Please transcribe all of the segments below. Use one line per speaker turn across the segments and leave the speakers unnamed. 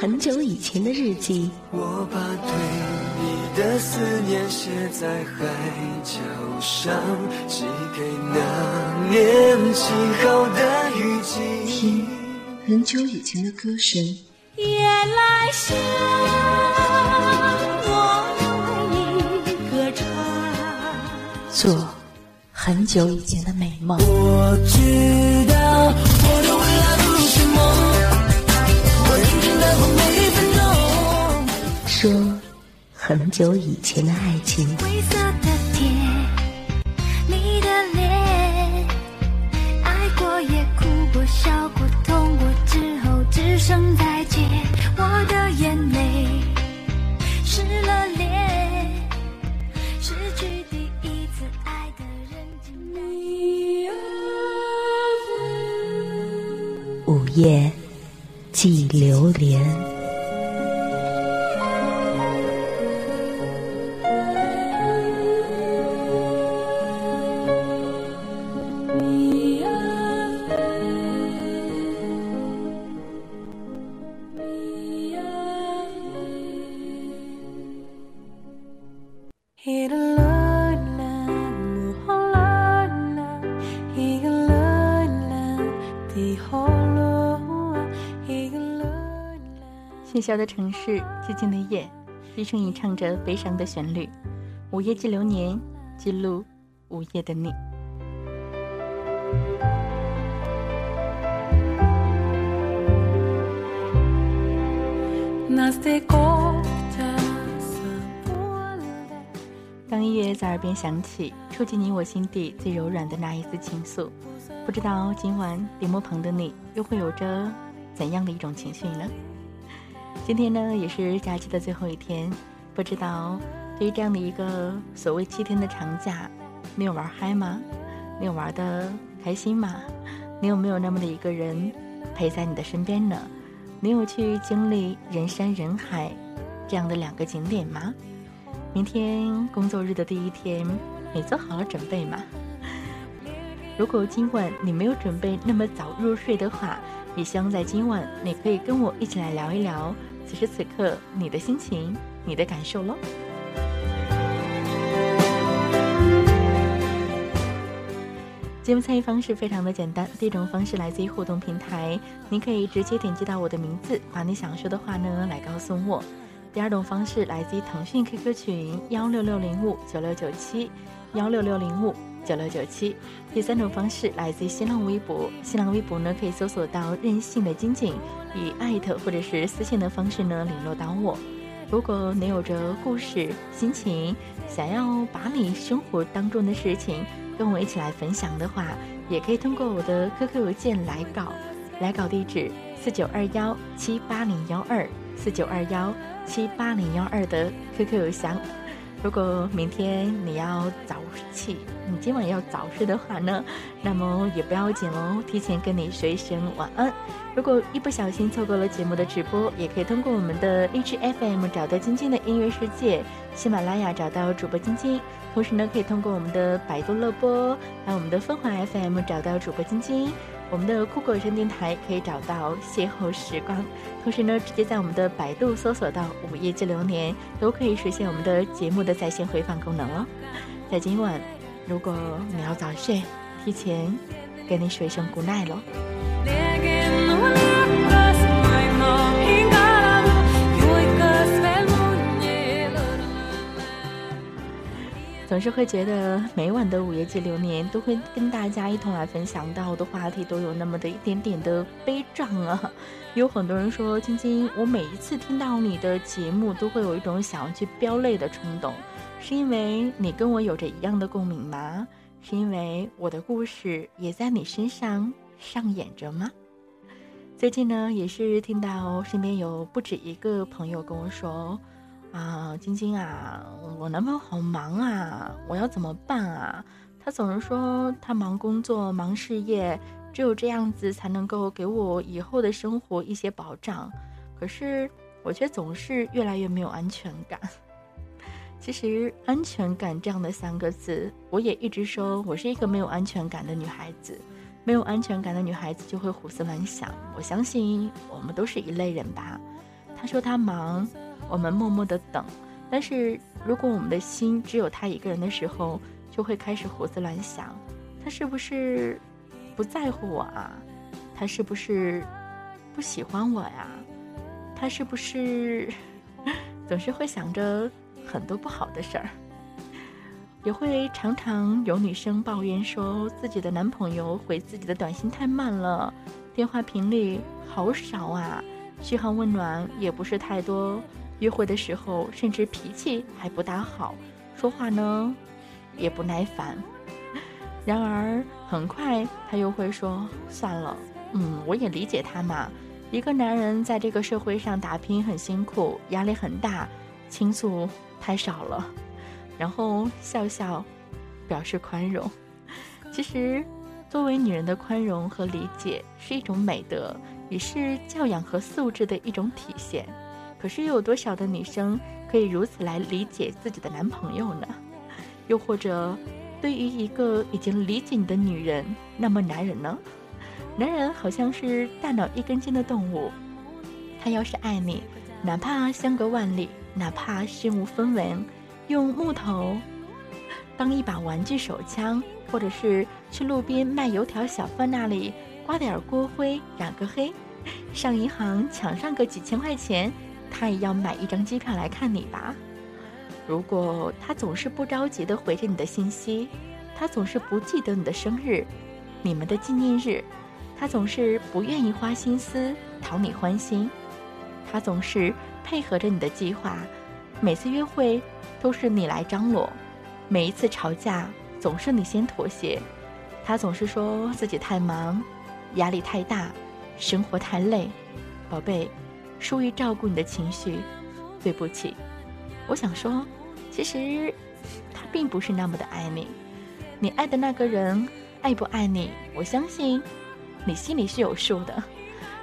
很久以前的日记。
我把对你的思念写在海角上，寄给那年起好的雨季。
听很久以前的歌声。
夜来香，我为你歌唱。
做很久以前的美梦。
我知
很久以前的爱情。
的
城市，寂静的夜，低声吟唱着悲伤的旋律。午夜记流年，记录午夜的你。当音乐在耳边响起，触及你我心底最柔软的那一丝情愫，不知道今晚屏幕旁的你又会有着怎样的一种情绪呢？今天呢，也是假期的最后一天，不知道对于这样的一个所谓七天的长假，你有玩嗨吗？你有玩的开心吗？你有没有那么的一个人陪在你的身边呢？你有去经历人山人海这样的两个景点吗？明天工作日的第一天，你做好了准备吗？如果今晚你没有准备那么早入睡的话，也希望在今晚你可以跟我一起来聊一聊。此时此刻，你的心情，你的感受喽。节目参与方式非常的简单，第一种方式来自于互动平台，你可以直接点击到我的名字，把你想说的话呢来告诉我。第二种方式来自于腾讯 QQ 群幺六六零五九六九七幺六六零五九六九七。第三种方式来自于新浪微博，新浪微博呢可以搜索到任性的金井。以艾特或者是私信的方式呢联络到我。如果你有着故事、心情，想要把你生活当中的事情跟我一起来分享的话，也可以通过我的 QQ 邮件来稿。来稿地址：四九二幺七八零幺二四九二幺七八零幺二的 QQ 邮箱。如果明天你要早起，你今晚要早睡的话呢，那么也不要紧哦，提前跟你说一声晚安。如果一不小心错过了节目的直播，也可以通过我们的荔枝 FM 找到晶晶的音乐世界，喜马拉雅找到主播晶晶，同时呢，可以通过我们的百度乐播，还有我们的凤凰 FM 找到主播晶晶。我们的酷狗声电台可以找到邂逅时光，同时呢，直接在我们的百度搜索到午夜之流年，都可以实现我们的节目的在线回放功能哦。在今晚，如果你要早睡，提前跟你说一声 good night 喽。总是会觉得每晚的午夜记流年都会跟大家一同来分享到的话题都有那么的一点点的悲壮啊。有很多人说，晶晶，我每一次听到你的节目都会有一种想要去飙泪的冲动，是因为你跟我有着一样的共鸣吗？是因为我的故事也在你身上上演着吗？最近呢，也是听到身边有不止一个朋友跟我说。啊，晶晶啊，我男朋友好忙啊，我要怎么办啊？他总是说他忙工作、忙事业，只有这样子才能够给我以后的生活一些保障。可是我却总是越来越没有安全感。其实“安全感”这样的三个字，我也一直说我是一个没有安全感的女孩子。没有安全感的女孩子就会胡思乱想。我相信我们都是一类人吧。他说他忙，我们默默的等。但是如果我们的心只有他一个人的时候，就会开始胡思乱想，他是不是不在乎我啊？他是不是不喜欢我呀？他是不是 总是会想着很多不好的事儿？也会常常有女生抱怨说自己的男朋友回自己的短信太慢了，电话频率好少啊，嘘寒问暖也不是太多，约会的时候甚至脾气还不大好，说话呢也不耐烦。然而很快他又会说算了，嗯，我也理解他嘛，一个男人在这个社会上打拼很辛苦，压力很大，倾诉太少了。然后笑笑，表示宽容。其实，作为女人的宽容和理解是一种美德，也是教养和素质的一种体现。可是，又有多少的女生可以如此来理解自己的男朋友呢？又或者，对于一个已经理解你的女人，那么男人呢？男人好像是大脑一根筋的动物，他要是爱你，哪怕相隔万里，哪怕身无分文。用木头当一把玩具手枪，或者是去路边卖油条小贩那里刮点锅灰染个黑，上银行抢上个几千块钱，他也要买一张机票来看你吧。如果他总是不着急的回着你的信息，他总是不记得你的生日、你们的纪念日，他总是不愿意花心思讨你欢心，他总是配合着你的计划，每次约会。都是你来张罗，每一次吵架总是你先妥协，他总是说自己太忙，压力太大，生活太累，宝贝，疏于照顾你的情绪，对不起。我想说，其实他并不是那么的爱你，你爱的那个人爱不爱你，我相信你心里是有数的。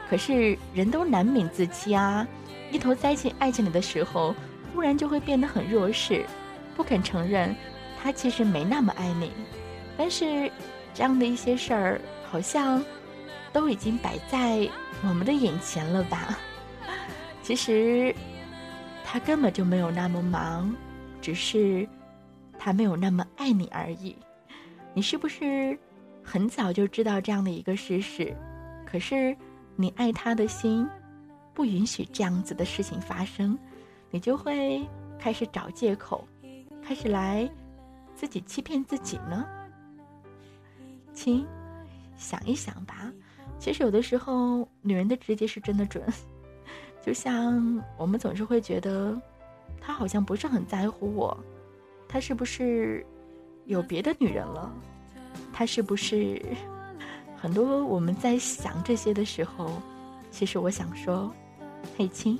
可是人都难免自欺啊，一头栽进爱情里的时候。忽然就会变得很弱势，不肯承认他其实没那么爱你。但是这样的一些事儿，好像都已经摆在我们的眼前了吧？其实他根本就没有那么忙，只是他没有那么爱你而已。你是不是很早就知道这样的一个事实？可是你爱他的心不允许这样子的事情发生。你就会开始找借口，开始来自己欺骗自己呢。亲，想一想吧，其实有的时候女人的直觉是真的准。就像我们总是会觉得，他好像不是很在乎我，他是不是有别的女人了？他是不是很多我们在想这些的时候，其实我想说，嘿亲。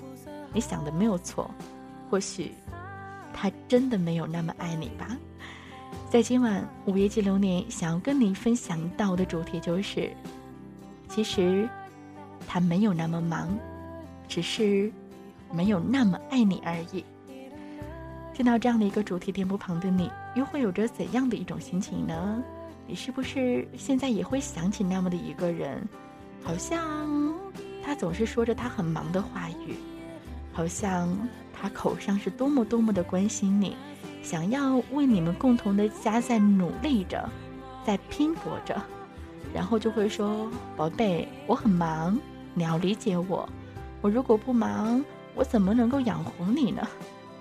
你想的没有错，或许他真的没有那么爱你吧。在今晚午夜记流年，想要跟你分享到的主题就是：其实他没有那么忙，只是没有那么爱你而已。听到这样的一个主题，电波旁的你又会有着怎样的一种心情呢？你是不是现在也会想起那么的一个人？好像他总是说着他很忙的话语。好像他口上是多么多么的关心你，想要为你们共同的家在努力着，在拼搏着，然后就会说：“宝贝，我很忙，你要理解我。我如果不忙，我怎么能够养活你呢？”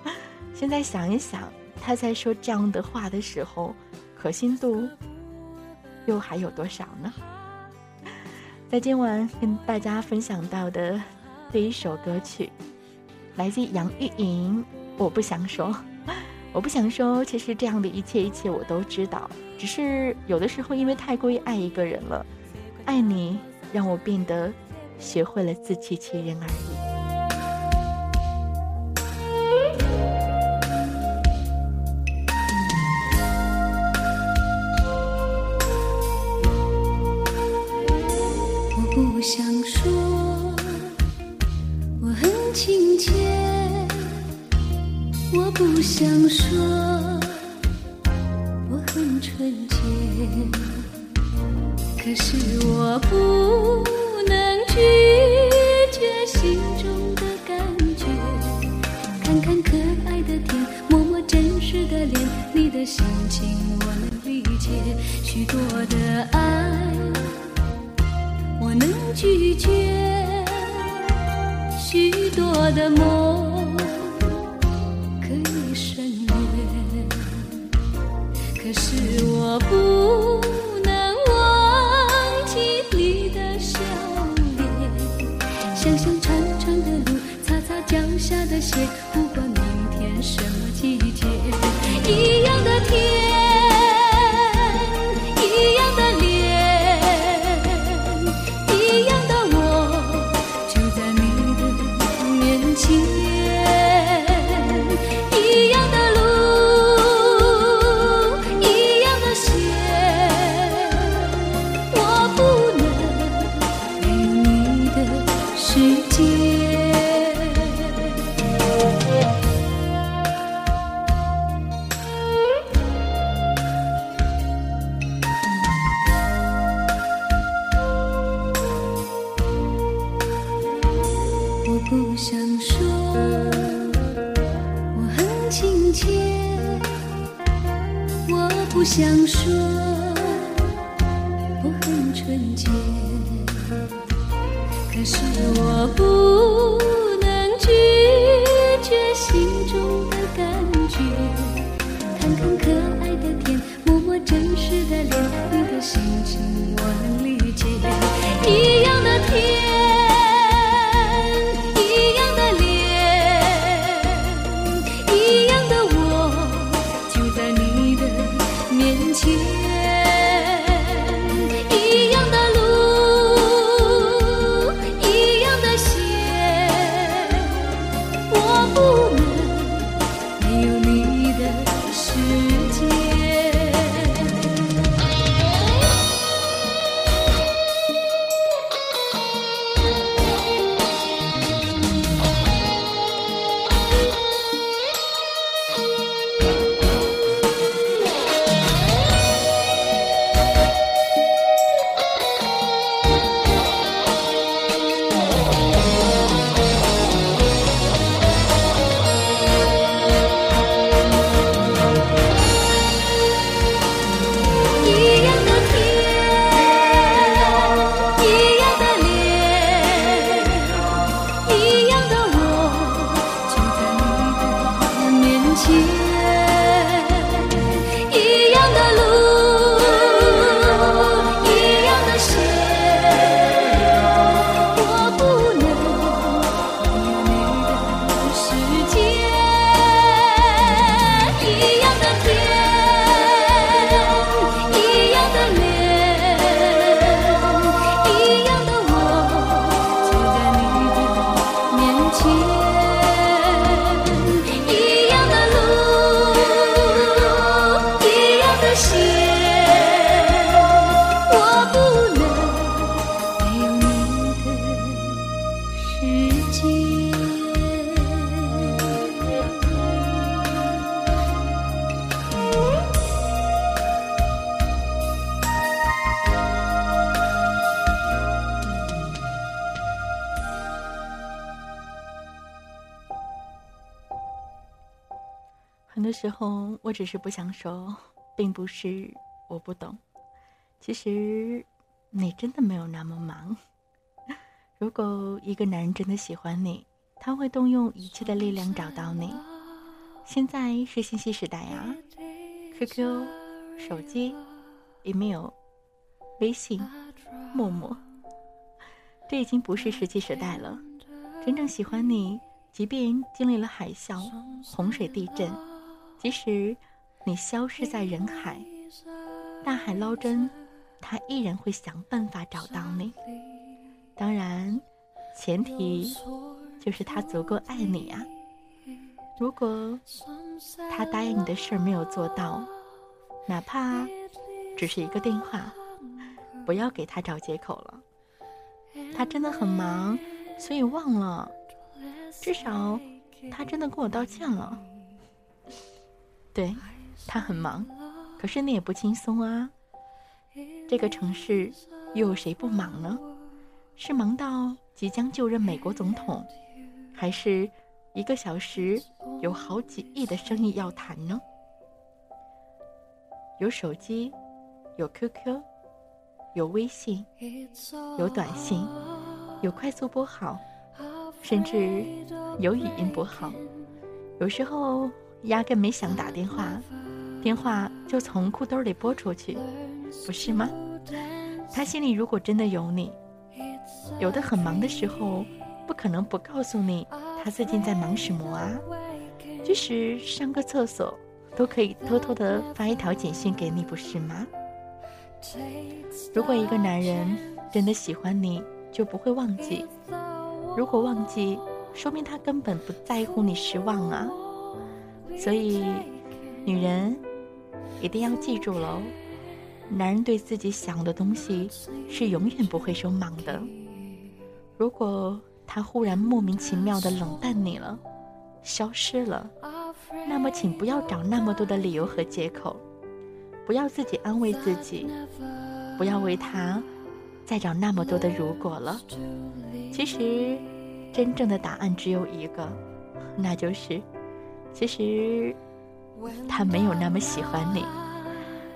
现在想一想，他在说这样的话的时候，可信度又还有多少呢？在今晚跟大家分享到的第一首歌曲。来自杨钰莹，我不想说，我不想说。其实这样的一切一切我都知道，只是有的时候因为太过于爱一个人了，爱你让我变得学会了自欺欺人而已。只是不想说，并不是我不懂。其实，你真的没有那么忙。如果一个男人真的喜欢你，他会动用一切的力量找到你。现在是信息时代啊，QQ、手机、email、微信、陌陌，这已经不是石器时代了。真正喜欢你，即便经历了海啸、洪水、地震，即使你消失在人海，大海捞针，他依然会想办法找到你。当然，前提就是他足够爱你啊。如果他答应你的事儿没有做到，哪怕只是一个电话，不要给他找借口了。他真的很忙，所以忘了。至少他真的跟我道歉了。对，他很忙，可是你也不轻松啊。这个城市又有谁不忙呢？是忙到即将就任美国总统，还是一个小时有好几亿的生意要谈呢？有手机，有 QQ，有微信，有短信，有快速拨号，甚至有语音拨号。有时候压根没想打电话，电话就从裤兜里拨出去，不是吗？他心里如果真的有你，有的很忙的时候，不可能不告诉你他最近在忙什么啊。即使上个厕所，都可以偷偷的发一条简讯给你，不是吗？如果一个男人真的喜欢你，就不会忘记；如果忘记，说明他根本不在乎你失望啊。所以，女人一定要记住喽。男人对自己想的东西是永远不会说忙的。如果他忽然莫名其妙的冷淡你了，消失了，那么请不要找那么多的理由和借口，不要自己安慰自己，不要为他再找那么多的如果了。其实，真正的答案只有一个，那就是，其实他没有那么喜欢你。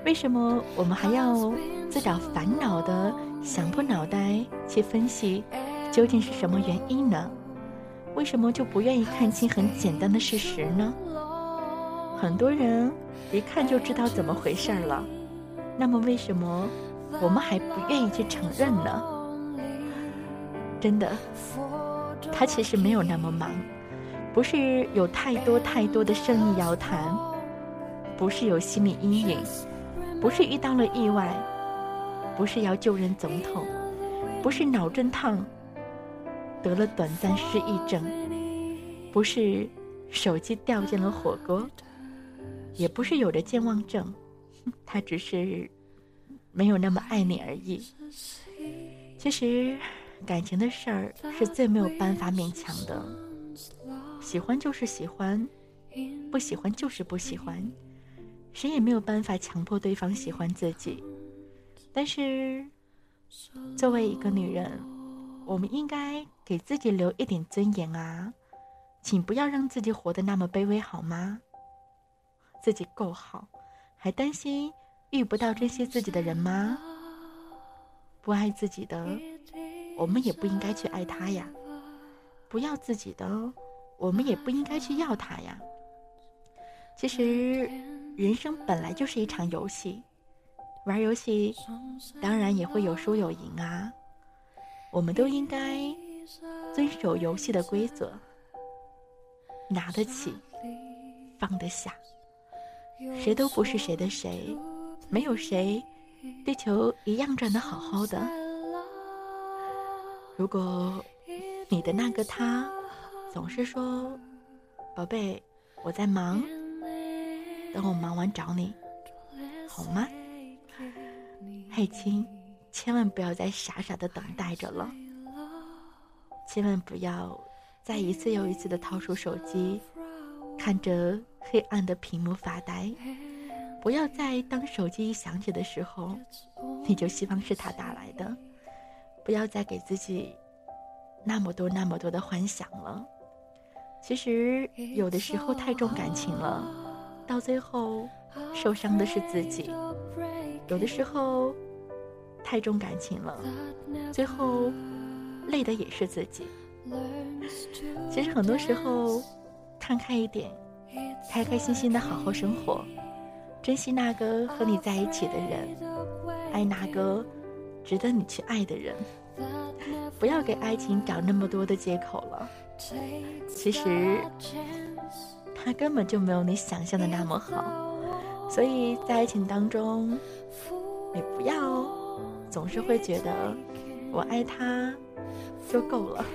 为什么我们还要自找烦恼的想破脑袋去分析，究竟是什么原因呢？为什么就不愿意看清很简单的事实呢？很多人一看就知道怎么回事了，那么为什么我们还不愿意去承认呢？真的，他其实没有那么忙，不是有太多太多的生意要谈，不是有心理阴影。不是遇到了意外，不是要救人总统，不是脑震荡得了短暂失忆症，不是手机掉进了火锅，也不是有着健忘症，他只是没有那么爱你而已。其实，感情的事儿是最没有办法勉强的，喜欢就是喜欢，不喜欢就是不喜欢。谁也没有办法强迫对方喜欢自己，但是，作为一个女人，我们应该给自己留一点尊严啊！请不要让自己活得那么卑微，好吗？自己够好，还担心遇不到珍惜自己的人吗？不爱自己的，我们也不应该去爱他呀；不要自己的，我们也不应该去要他呀。其实。人生本来就是一场游戏，玩游戏当然也会有输有赢啊。我们都应该遵守游戏的规则，拿得起，放得下。谁都不是谁的谁，没有谁，地球一样转得好好的。如果你的那个他总是说：“宝贝，我在忙。”等我忙完找你，好吗？嘿，亲，千万不要再傻傻的等待着了，千万不要再一次又一次的掏出手机，看着黑暗的屏幕发呆。不要再当手机一响起的时候，你就希望是他打来的。不要再给自己那么多那么多的幻想了。其实有的时候太重感情了。到最后，受伤的是自己。有的时候，太重感情了，最后累的也是自己。其实很多时候，看开一点，开开心心的好好生活，珍惜那个和你在一起的人，爱那个值得你去爱的人。不要给爱情找那么多的借口了。其实。他根本就没有你想象的那么好，所以在爱情当中，你不要总是会觉得我爱他就够了。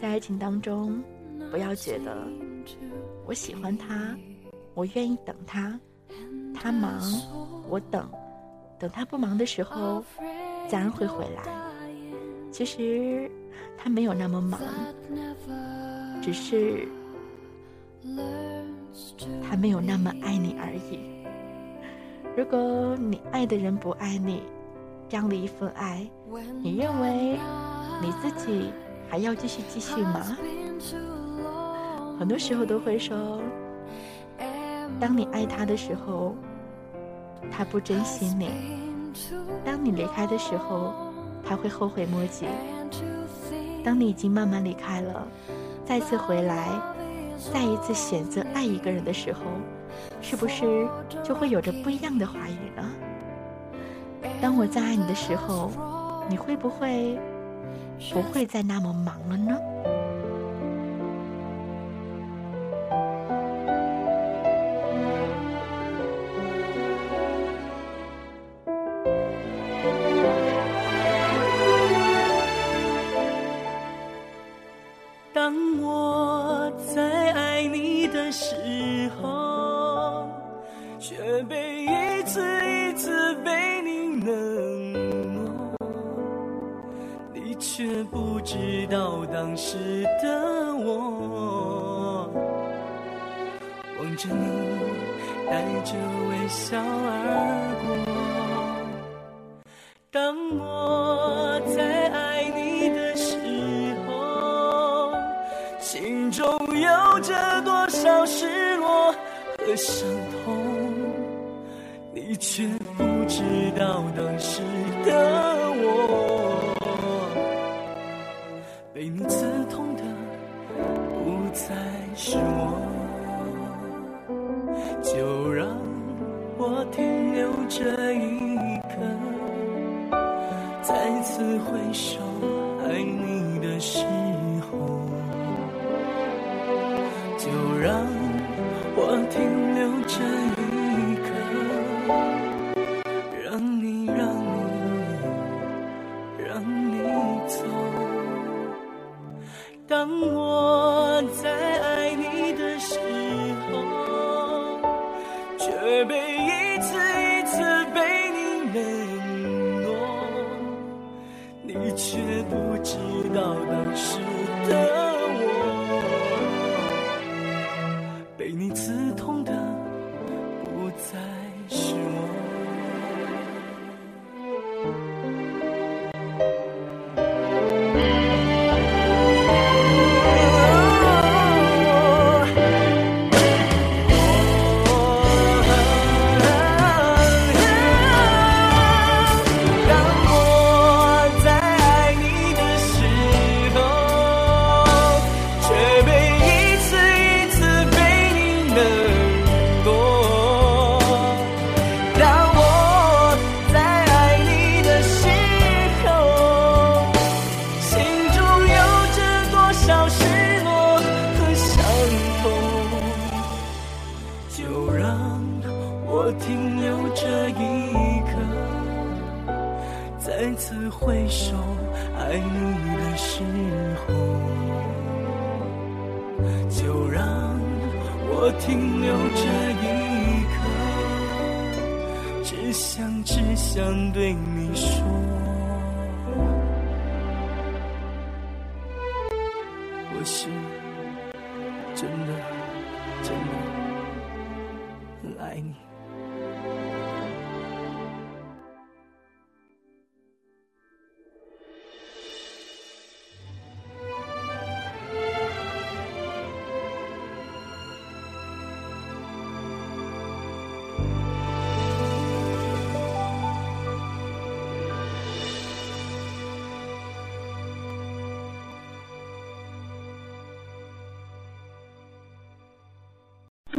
在爱情当中，不要觉得我喜欢他，我愿意等他，他忙我等，等他不忙的时候，自然会回来。其实他没有那么忙只是他没有那么爱你而已。如果你爱的人不爱你这样的一份爱你认为你自己还要继续继续吗？很多时候都会说当你爱他的时候
他不珍惜你。当你离开的时候他会后悔莫及。当你已经慢慢离开了再次回来再一次选择爱一个人的时候是不是就会有着不一样的话语呢？当我再爱你的时候你会不会不会再那么忙了呢？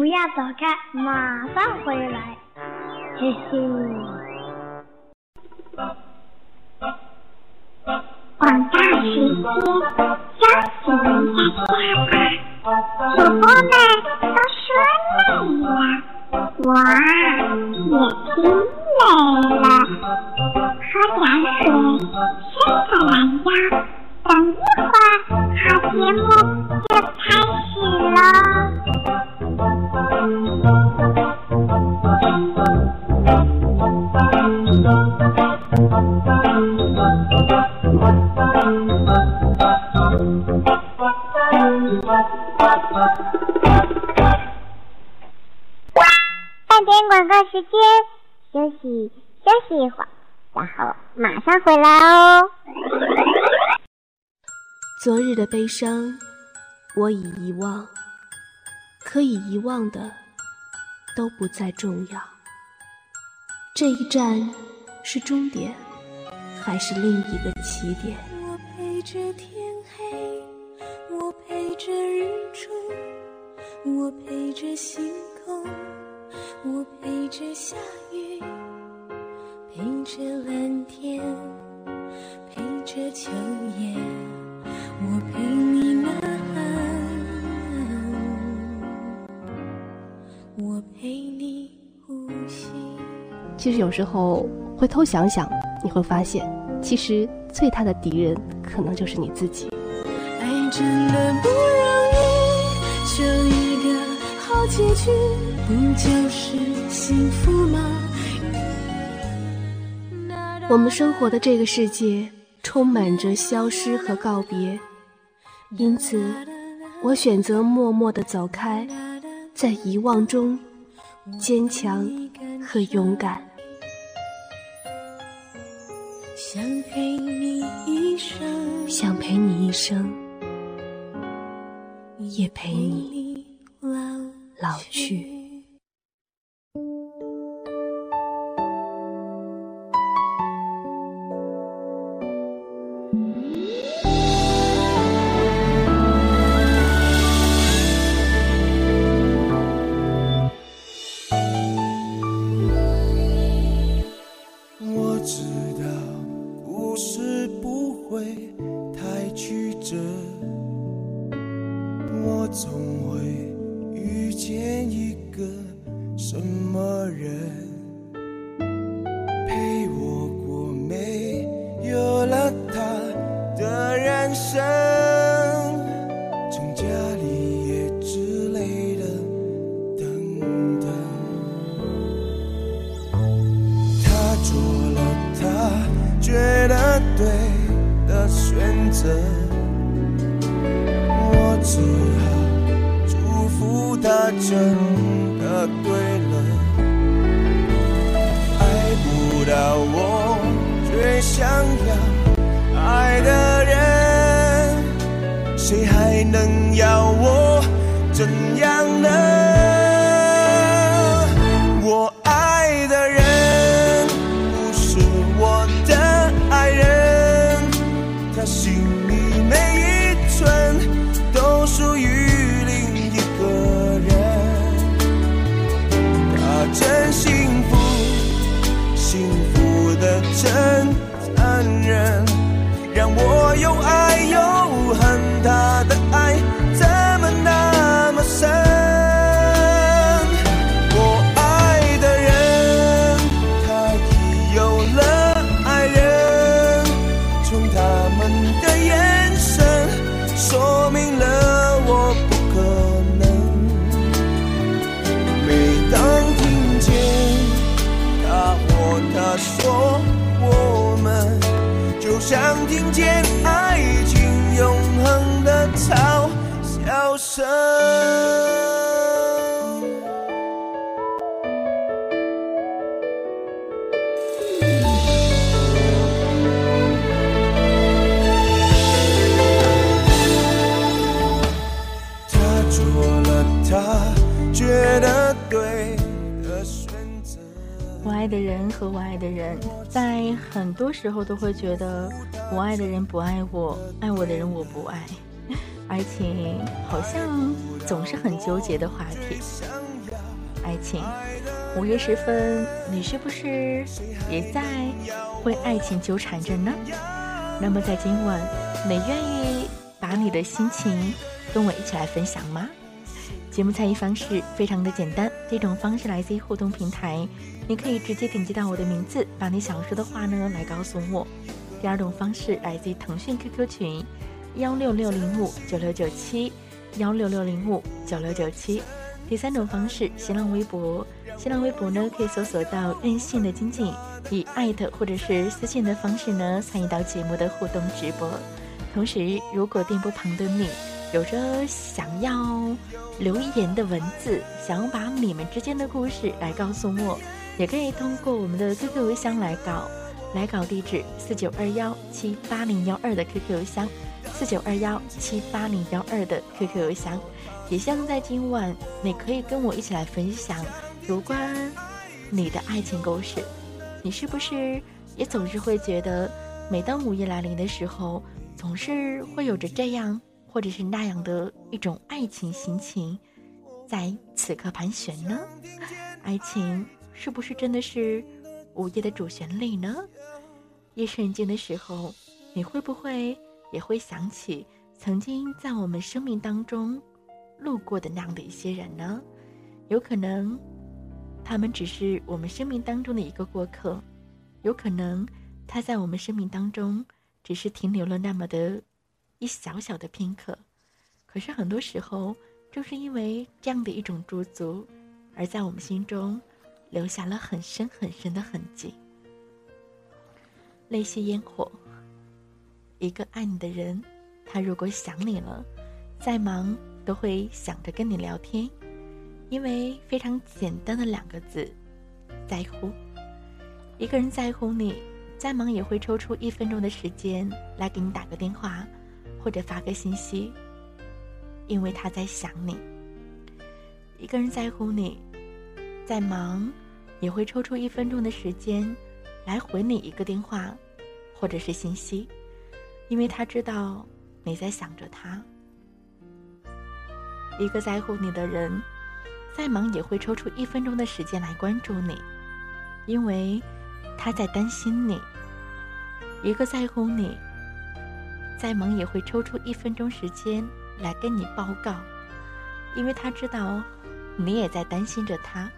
不
要走开马上回来。
谢谢。你悲伤，我已遗忘，可以遗忘的都不再重要，
这一站是终点，还是另一个起点？
我陪着天黑，我陪着日出，我陪着星空，我陪着下雨，陪着蓝天，陪着秋叶。陪你呐喊，我陪你呼吸。
其实有时候回头想想，你会发现，其实最大的敌人可能就是你自己。
爱真的不容易，求一个好结局，不就是幸福吗？
我们生活的这个世界充满着消失和告别，因此，我选择默默地走开，在遗忘中坚强和勇敢。
想陪你一生，
想陪你一生，也陪
陪
你
老
去。
到我最想要爱的人，谁还能要我怎样呢？的人
和我爱的人，在很多时候都会觉得我爱的人不爱我，爱我的人我不爱。爱情好像总是很纠结的话题。爱情，午夜时分，你是不是也在为爱情纠缠着呢？那么在今晚，你愿意把你的心情跟我一起来分享吗？节目参与方式非常的简单，这种方式来自于互动平台，你可以直接点击到我的名字，把你想说的话呢来告诉我。第二种方式来自于腾讯 QQ 群幺六六零五九六九七幺六六零五九六九七。第三种方式，新浪微博，新浪微博呢可以搜索到任性的经济，以艾特或者是私信的方式呢参与到节目的互动直播。同时，如果电波旁的你有着想要留言的文字，想要把你们之间的故事来告诉我，也可以通过我们的 QQ 邮箱来搞。来搞地址四九二幺七八零幺二的 QQ 邮箱，四九二幺七八零幺二的 QQ 邮箱。也希望在今晚，你可以跟我一起来分享有关你的爱情故事，你是不是也总是会觉得，每当午夜来临的时候，总是会有着这样或者是那样的一种爱情心情，在此刻盘旋呢？爱情是不是真的是午夜的主旋律呢？夜深人静的时候，你会不会也会想起曾经在我们生命当中路过的那样的一些人呢？有可能。他们只是我们生命当中的一个过客，有可能他在我们生命当中只是停留了那么的一小小的片刻，可是很多时候正是因为这样的一种驻足，而在我们心中留下了很深很深的痕迹。那些烟火，一个爱你的人，他如果想你了，再忙都会想着跟你聊天。因为非常简单的两个字，在乎。一个人在乎你，再忙也会抽出一分钟的时间来给你打个电话，或者发个信息，因为他在想你。一个人在乎你，再忙也会抽出一分钟的时间来回你一个电话，或者是信息，因为他知道你在想着他。一个在乎你的人。再忙也会抽出一分钟的时间来关注你，因为他在担心你。一个在乎你，再忙也会抽出一分钟时间来跟你报告，因为他知道你也在担心着他。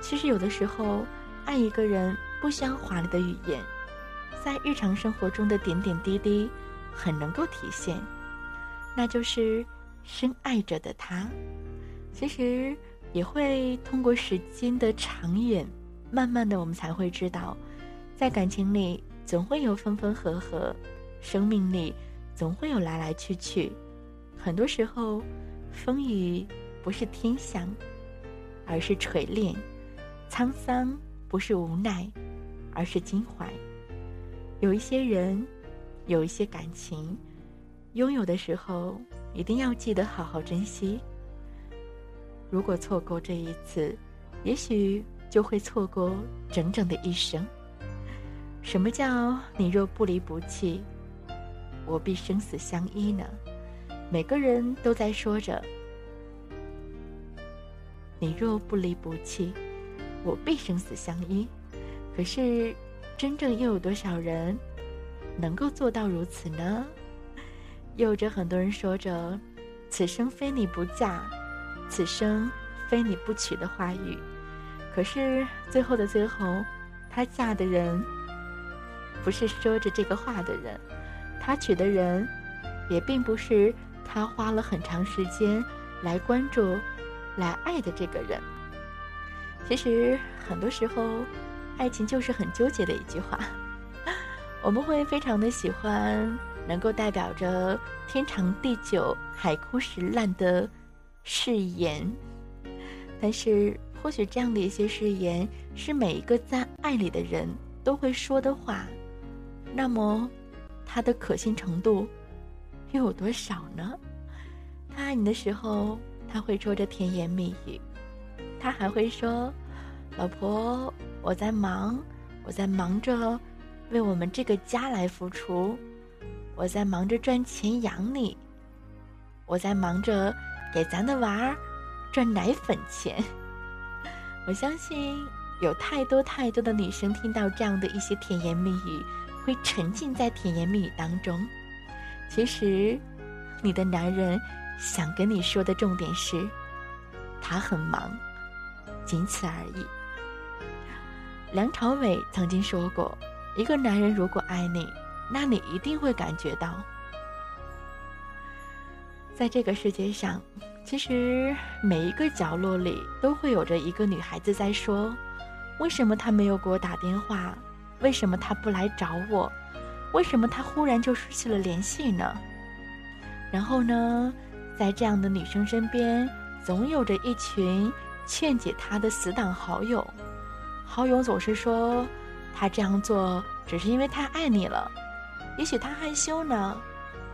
其实有的时候，爱一个人不需要华丽的语言，在日常生活中的点点滴滴很能够体现，那就是深爱着的他。其实也会通过时间的长远，慢慢的我们才会知道，在感情里总会有分分合合，生命里总会有来来去去。很多时候，风雨不是天降，而是锤炼；沧桑不是无奈，而是襟怀。有一些人，有一些感情，拥有的时候一定要记得好好珍惜。如果错过这一次，也许就会错过整整的一生。什么叫你若不离不弃，我必生死相依呢？每个人都在说着，你若不离不弃，我必生死相依。可是，真正又有多少人能够做到如此呢？有着很多人说着，此生非你不嫁。此生非你不娶的话语，可是最后的最后，她嫁的人不是说着这个话的人，他娶的人也并不是他花了很长时间来关注、来爱的这个人。其实很多时候，爱情就是很纠结的一句话。我们会非常的喜欢能够代表着天长地久、海枯石烂的。誓言，但是或许这样的一些誓言是每一个在爱里的人都会说的话，那么他的可信程度又有多少呢？他爱你的时候，他会说着甜言蜜语，他还会说：“老婆，我在忙，我在忙着为我们这个家来付出，我在忙着赚钱养你，我在忙着。”给咱的娃儿赚奶粉钱，我相信有太多太多的女生听到这样的一些甜言蜜语，会沉浸在甜言蜜语当中。其实，你的男人想跟你说的重点是，他很忙，仅此而已。梁朝伟曾经说过：“一个男人如果爱你，那你一定会感觉到。”在这个世界上，其实每一个角落里都会有着一个女孩子在说：“为什么他没有给我打电话？为什么他不来找我？为什么他忽然就失去了联系呢？”然后呢，在这样的女生身边，总有着一群劝解她的死党好友。好友总是说：“他这样做只是因为太爱你了，也许他害羞呢，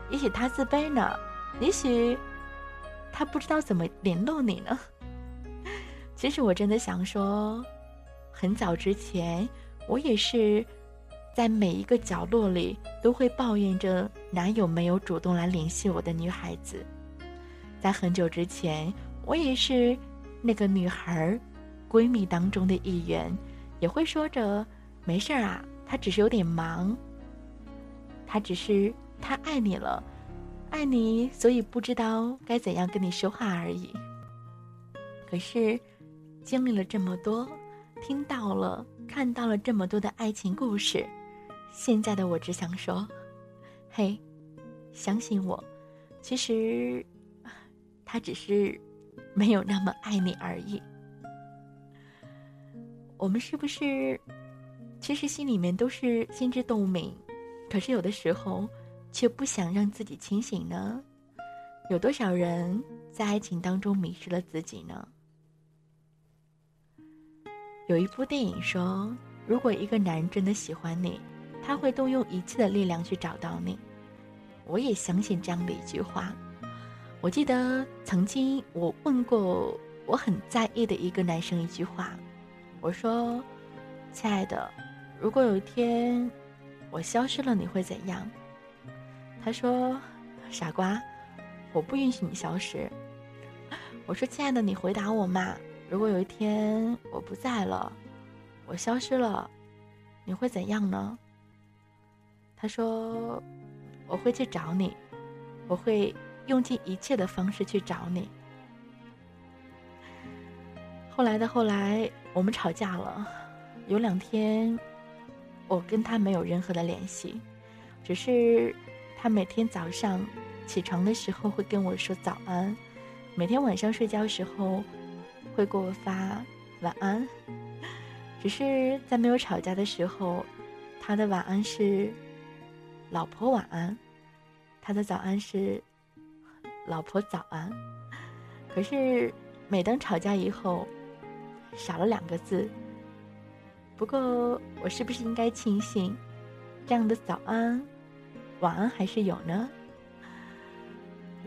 也许他自卑呢。”也许他不知道怎么联络你呢。其实我真的想说，很早之前我也是在每一个角落里都会抱怨着男友没有主动来联系我的女孩子。在很久之前，我也是那个女孩闺蜜当中的一员，也会说着没事儿啊，他只是有点忙。他只是太爱你了，爱你，所以不知道该怎样跟你说话而已。可是，经历了这么多，听到了、看到了这么多的爱情故事，现在的我只想说：嘿，相信我，其实他只是没有那么爱你而已。我们是不是，其实心里面都是心知肚明？可是有的时候，却不想让自己清醒呢。有多少人在爱情当中迷失了自己呢？有一部电影说，如果一个男人真的喜欢你，他会动用一切的力量去找到你。我也相信这样的一句话。我记得曾经我问过我很在意的一个男生一句话，我说：“亲爱的，如果有一天……”我消失了，你会怎样？他说：“傻瓜，我不允许你消失。”我说：“亲爱的，你回答我嘛。如果有一天我不在了，我消失了，你会怎样呢？”他说：“我会去找你，我会用尽一切的方式去找你。”后来的后来，我们吵架了，有两天。我跟他没有任何的联系，只是他每天早上起床的时候会跟我说早安，每天晚上睡觉时候会给我发晚安。只是在没有吵架的时候，他的晚安是“老婆晚安”，他的早安是“老婆早安”。可是每当吵架以后，少了两个字。不过，我是不是应该庆幸，这样的早安、晚安还是有呢？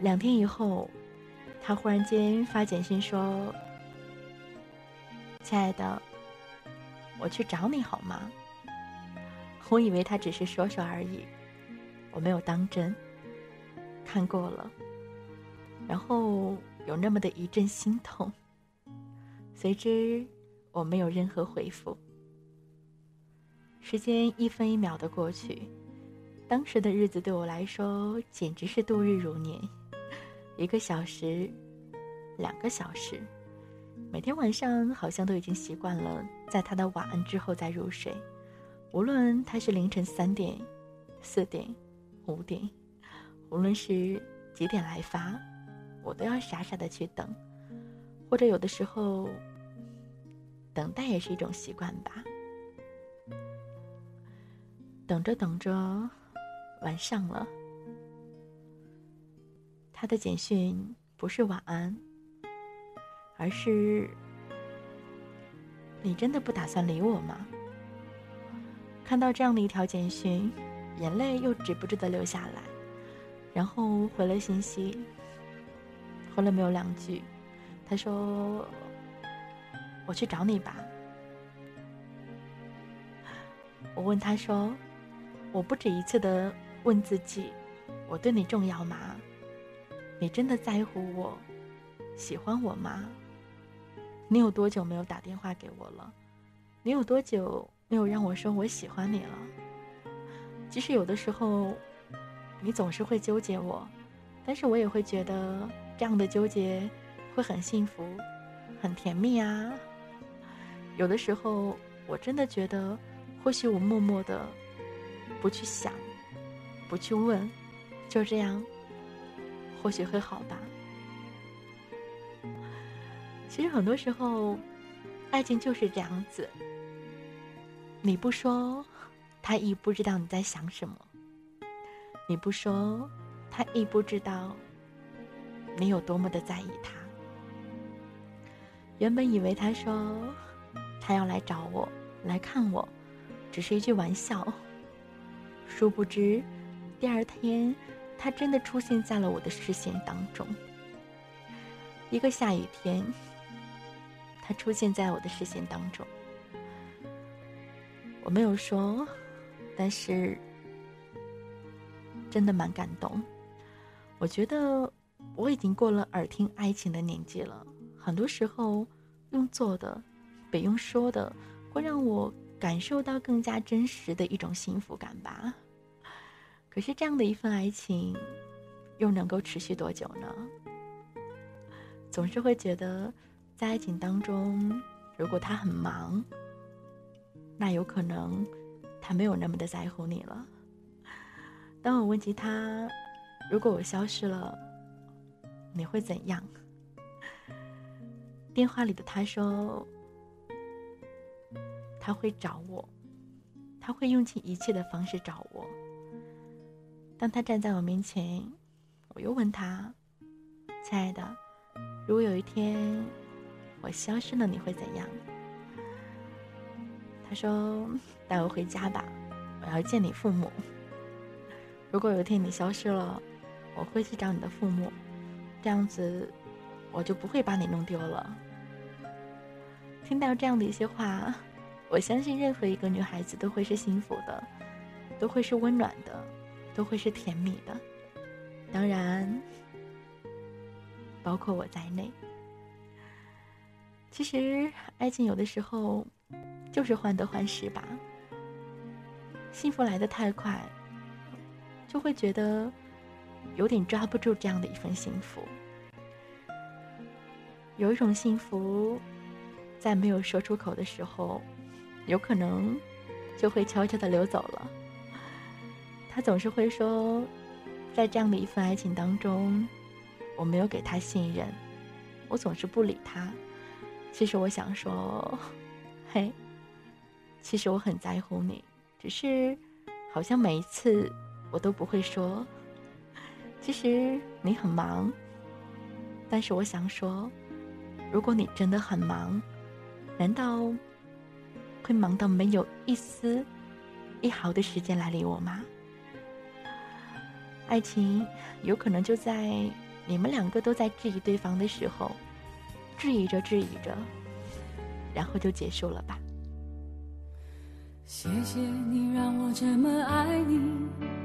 两天以后，他忽然间发简讯说：“亲爱的，我去找你好吗？”我以为他只是说说而已，我没有当真。看过了，然后有那么的一阵心痛，随之我没有任何回复。时间一分一秒的过去，当时的日子对我来说简直是度日如年。一个小时，两个小时，每天晚上好像都已经习惯了在他的晚安之后再入睡。无论他是凌晨三点、四点、五点，无论是几点来发，我都要傻傻的去等。或者有的时候，等待也是一种习惯吧。等着等着，晚上了。他的简讯不是晚安，而是“你真的不打算理我吗？”看到这样的一条简讯，眼泪又止不住的流下来，然后回了信息。回了没有两句，他说：“我去找你吧。”我问他说。我不止一次的问自己：我对你重要吗？你真的在乎我、喜欢我吗？你有多久没有打电话给我了？你有多久没有让我说我喜欢你了？即使有的时候，你总是会纠结我，但是我也会觉得这样的纠结会很幸福、很甜蜜啊。有的时候，我真的觉得，或许我默默的。不去想，不去问，就这样，或许会好吧。其实很多时候，爱情就是这样子。你不说，他亦不知道你在想什么；你不说，他亦不知道你有多么的在意他。原本以为他说他要来找我，来看我，只是一句玩笑。殊不知，第二天，他真的出现在了我的视线当中。一个下雨天，他出现在我的视线当中。我没有说，但是真的蛮感动。我觉得我已经过了耳听爱情的年纪了，很多时候用做的比用说的会让我感受到更加真实的一种幸福感吧。可是这样的一份爱情，又能够持续多久呢？总是会觉得，在爱情当中，如果他很忙，那有可能他没有那么的在乎你了。当我问及他，如果我消失了，你会怎样？电话里的他说，他会找我，他会用尽一切的方式找我。当他站在我面前，我又问他：“亲爱的，如果有一天我消失了，你会怎样？”他说：“带我回家吧，我要见你父母。如果有一天你消失了，我会去找你的父母，这样子我就不会把你弄丢了。”听到这样的一些话，我相信任何一个女孩子都会是幸福的，都会是温暖的。都会是甜蜜的，当然，包括我在内。其实，爱情有的时候就是患得患失吧。幸福来的太快，就会觉得有点抓不住这样的一份幸福。有一种幸福，在没有说出口的时候，有可能就会悄悄的流走了。他总是会说，在这样的一份爱情当中，我没有给他信任，我总是不理他。其实我想说，嘿，其实我很在乎你，只是好像每一次我都不会说。其实你很忙，但是我想说，如果你真的很忙，难道会忙到没有一丝一毫的时间来理我吗？爱情有可能就在你们两个都在质疑对方的时候，质疑着质疑着，然后就结束了吧。
谢谢你让我这么爱你，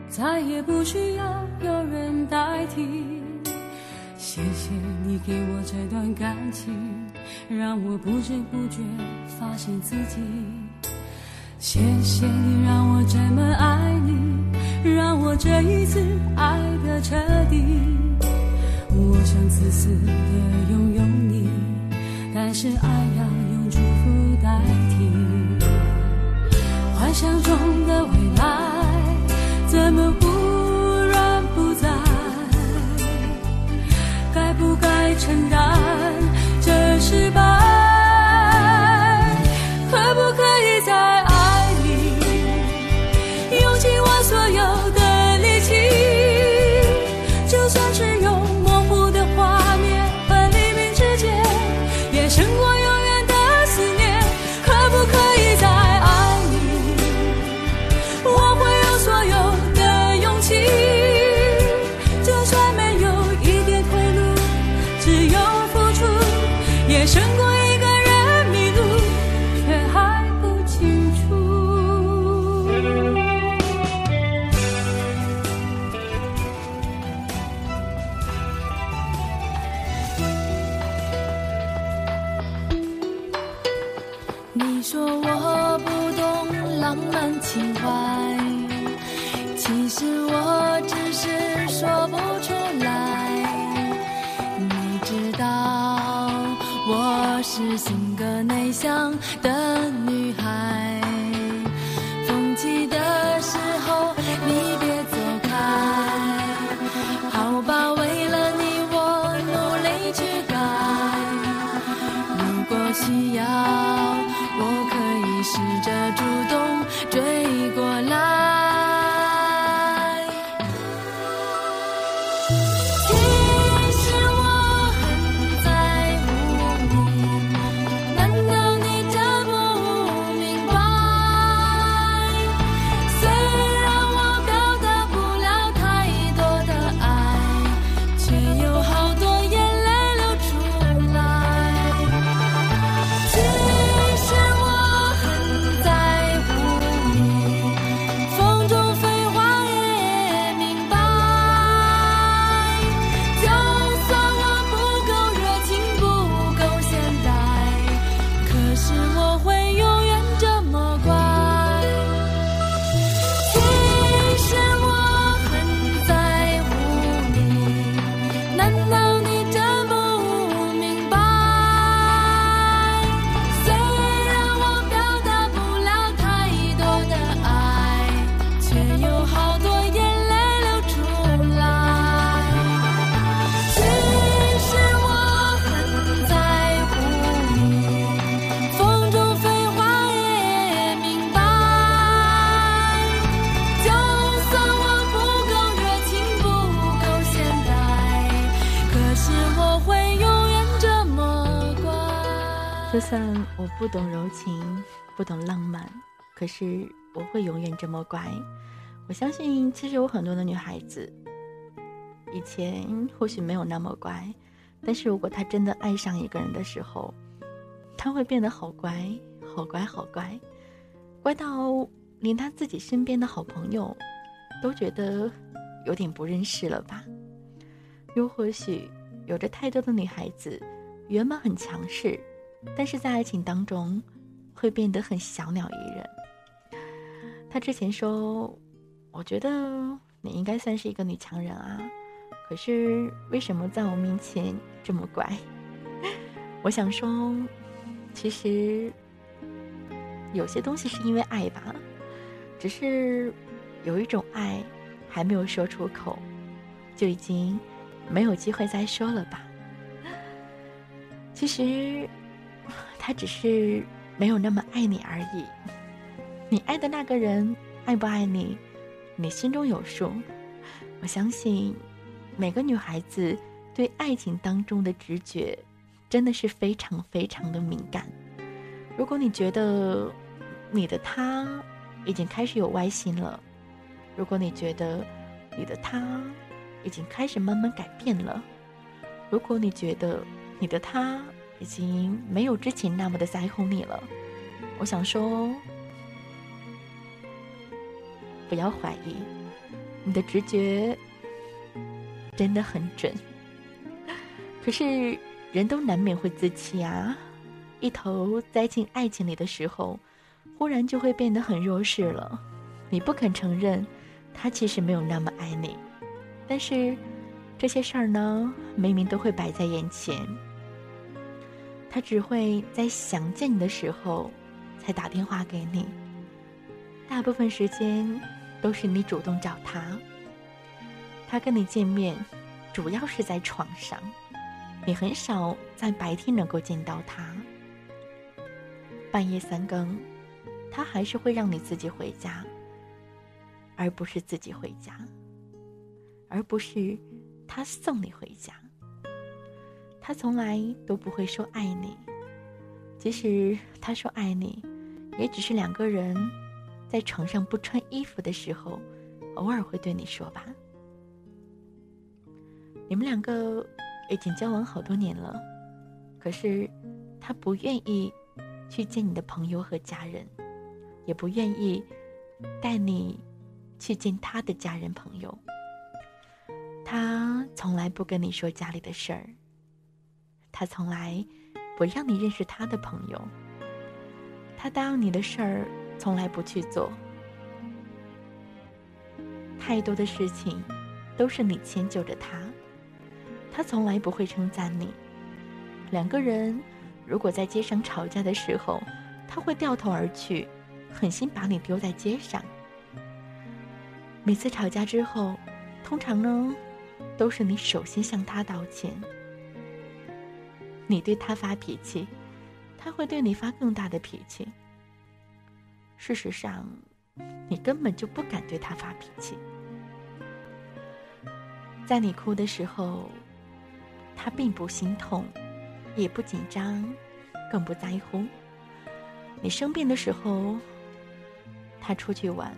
再也不需要有人代替。谢谢你给我这段感情，让我不知不觉发现自己。谢谢你让我这么爱你。让我这一次爱的彻底。我想自私的拥有你，但是爱要用祝福代替。幻想中的未来，怎么忽然不在？该不该承担
不懂柔情，不懂浪漫，可是我会永远这么乖。我相信，其实有很多的女孩子，以前或许没有那么乖，但是如果她真的爱上一个人的时候，她会变得好乖，好乖，好乖，乖到连她自己身边的好朋友都觉得有点不认识了吧？又或许，有着太多的女孩子，原本很强势。但是在爱情当中，会变得很小鸟依人。他之前说：“我觉得你应该算是一个女强人啊，可是为什么在我面前这么乖？” 我想说，其实有些东西是因为爱吧，只是有一种爱还没有说出口，就已经没有机会再说了吧。其实。他只是没有那么爱你而已。你爱的那个人爱不爱你，你心中有数。我相信每个女孩子对爱情当中的直觉真的是非常非常的敏感。如果你觉得你的他已经开始有歪心了，如果你觉得你的他已经开始慢慢改变了，如果你觉得你的他，已经没有之前那么的在乎你了。我想说，不要怀疑，你的直觉真的很准。可是人都难免会自欺啊，一头栽进爱情里的时候，忽然就会变得很弱势了。你不肯承认他其实没有那么爱你，但是这些事儿呢，明明都会摆在眼前。他只会在想见你的时候，才打电话给你。大部分时间都是你主动找他。他跟你见面，主要是在床上，你很少在白天能够见到他。半夜三更，他还是会让你自己回家，而不是自己回家，而不是他送你回家。他从来都不会说爱你，即使他说爱你，也只是两个人在床上不穿衣服的时候，偶尔会对你说吧。你们两个已经交往好多年了，可是他不愿意去见你的朋友和家人，也不愿意带你去见他的家人朋友。他从来不跟你说家里的事儿。他从来不让你认识他的朋友，他答应你的事儿从来不去做，太多的事情都是你迁就着他，他从来不会称赞你。两个人如果在街上吵架的时候，他会掉头而去，狠心把你丢在街上。每次吵架之后，通常呢，都是你首先向他道歉。你对他发脾气，他会对你发更大的脾气。事实上，你根本就不敢对他发脾气。在你哭的时候，他并不心痛，也不紧张，更不在乎。你生病的时候，他出去玩，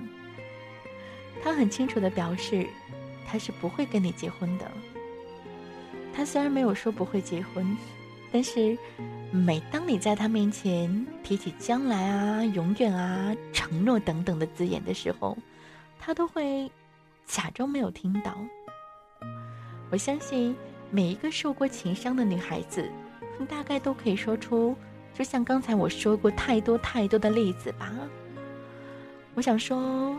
他很清楚的表示，他是不会跟你结婚的。他虽然没有说不会结婚。但是，每当你在他面前提起将来啊、永远啊、承诺等等的字眼的时候，他都会假装没有听到。我相信每一个受过情伤的女孩子，大概都可以说出，就像刚才我说过太多太多的例子吧。我想说，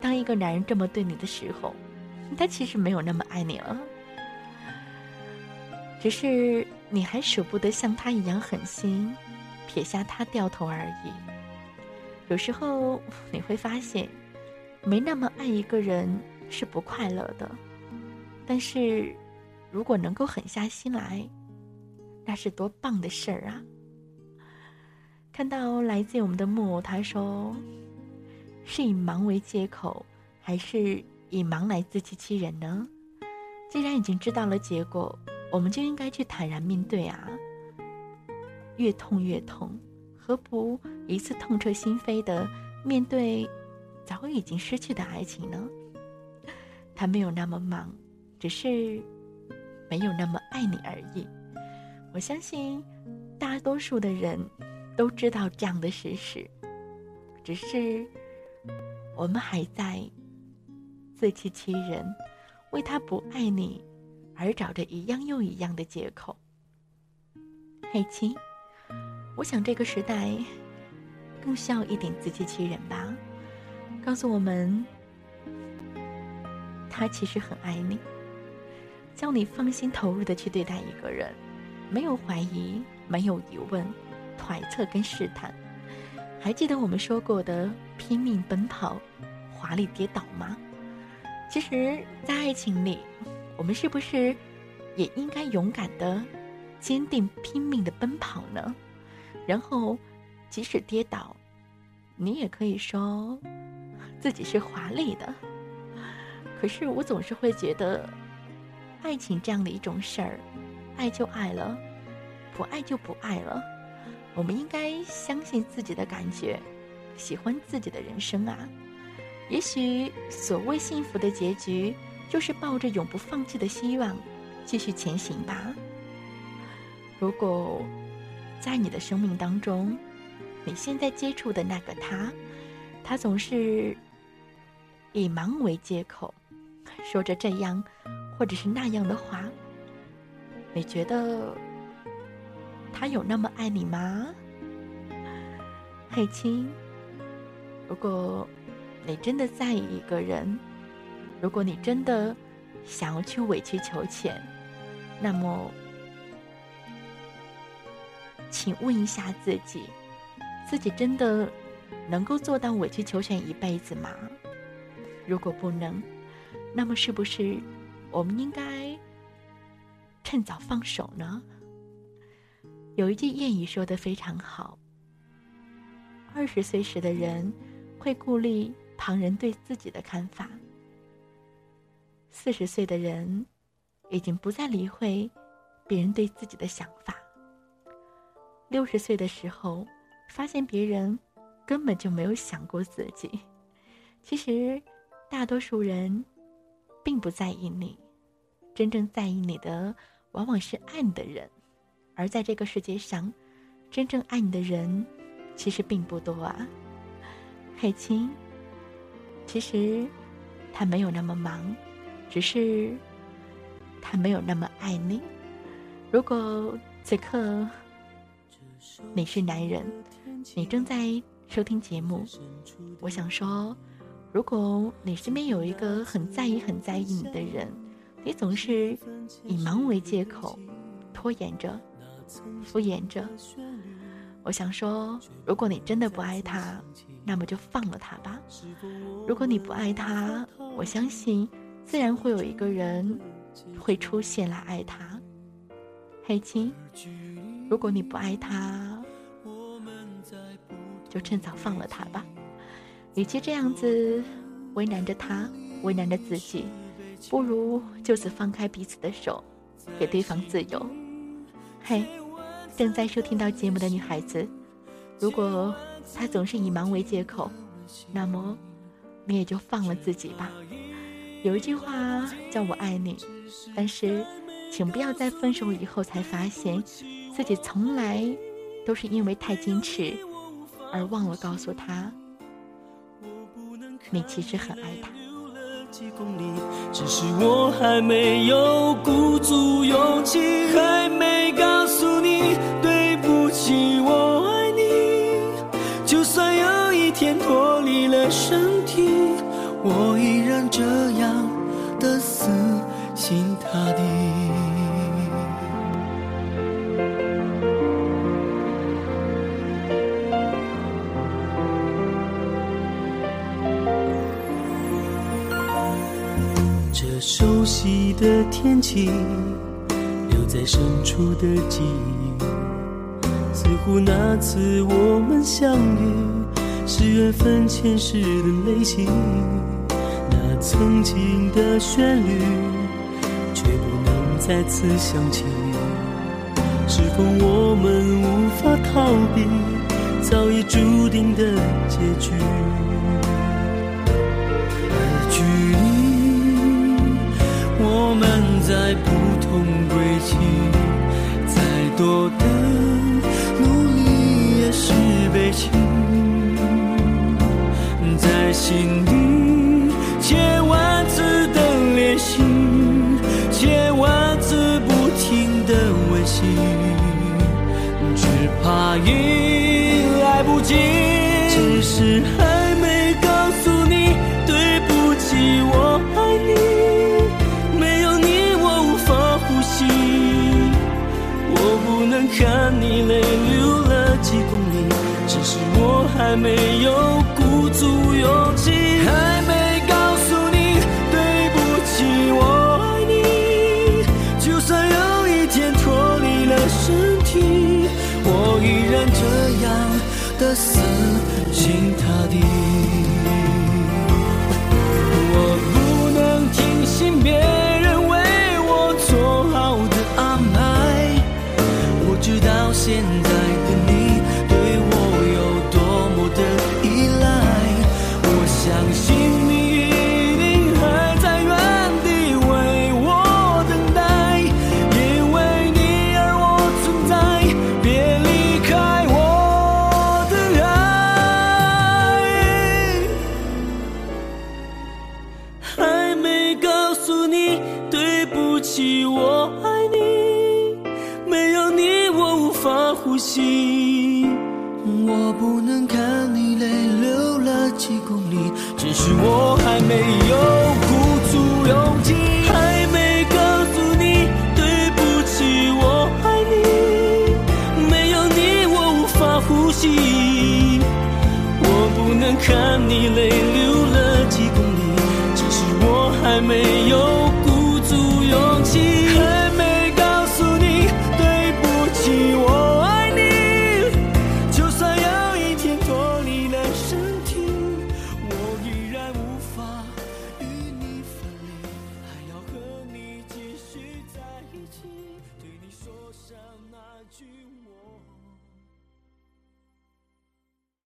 当一个男人这么对你的时候，他其实没有那么爱你了，只是。你还舍不得像他一样狠心，撇下他掉头而已。有时候你会发现，没那么爱一个人是不快乐的。但是，如果能够狠下心来，那是多棒的事儿啊！看到来自我们的木偶，他说：“是以忙为借口，还是以忙来自欺欺人呢？既然已经知道了结果。”我们就应该去坦然面对啊！越痛越痛，何不一次痛彻心扉的面对早已经失去的爱情呢？他没有那么忙，只是没有那么爱你而已。我相信大多数的人都知道这样的事实，只是我们还在自欺欺人，为他不爱你而找着一样又一样的借口。黑青，我想这个时代更需要一点自欺欺人吧，告诉我们。他其实很爱你，叫你放心投入的去对待一个人，没有怀疑，没有疑问，揣测跟试探。还记得我们说过的拼命奔跑，华丽跌倒吗？其实，在爱情里，我们是不是也应该勇敢的、坚定、拼命的奔跑呢？然后，即使跌倒，你也可以说自己是华丽的。可是我总是会觉得，爱情这样的一种事儿，爱就爱了，不爱就不爱了。我们应该相信自己的感觉，喜欢自己的人生啊。也许所谓幸福的结局，就是抱着永不放弃的希望，继续前行吧。如果在你的生命当中，你现在接触的那个他，他总是以忙为借口。说着这样，或者是那样的话，你觉得他有那么爱你吗，黑青？如果你真的在意一个人，如果你真的想要去委曲求全，那么，请问一下自己，自己真的能够做到委曲求全一辈子吗？如果不能，那么，是不是我们应该趁早放手呢？有一句谚语说的非常好：二十岁时的人会顾虑旁人对自己的看法；四十岁的人已经不再理会别人对自己的想法；六十岁的时候，发现别人根本就没有想过自己。其实，大多数人。并不在意你，真正在意你的往往是爱你的人，而在这个世界上，真正爱你的人其实并不多啊。海清，其实他没有那么忙，只是他没有那么爱你。如果此刻你是男人，你正在收听节目，我想说。如果你身边有一个很在意、很在意你的人，你总是以忙为借口，拖延着、敷衍着。我想说，如果你真的不爱他，那么就放了他吧。如果你不爱他，我相信自然会有一个人会出现来爱他。黑青，如果你不爱他，就趁早放了他吧。与其这样子为难着他，为难着自己，不如就此放开彼此的手，给对方自由。嘿，正在收听到节目的女孩子，如果他总是以忙为借口，那么你也就放了自己吧。有一句话叫我爱你，但是请不要在分手以后才发现自己从来都是因为太矜持而忘了告诉他。你其实很爱他。
只是我还没有鼓足勇气，还没告诉你对不起，我爱你。就算有一天脱离了身体，我依然这样心塌地。熟悉的天气，留在深处的记忆，似乎那次我们相遇是缘分前世的累积。那曾经的旋律，却不能再次想起。是否我们无法逃避早已注定的结局？而距离我们在不同轨迹，再多的努力也是悲情，在心里千万怕已来不及，只是还没告诉你对不起，我爱你，没有你我无法呼吸，我不能看你泪流了几公里，只是我还没有鼓足勇气，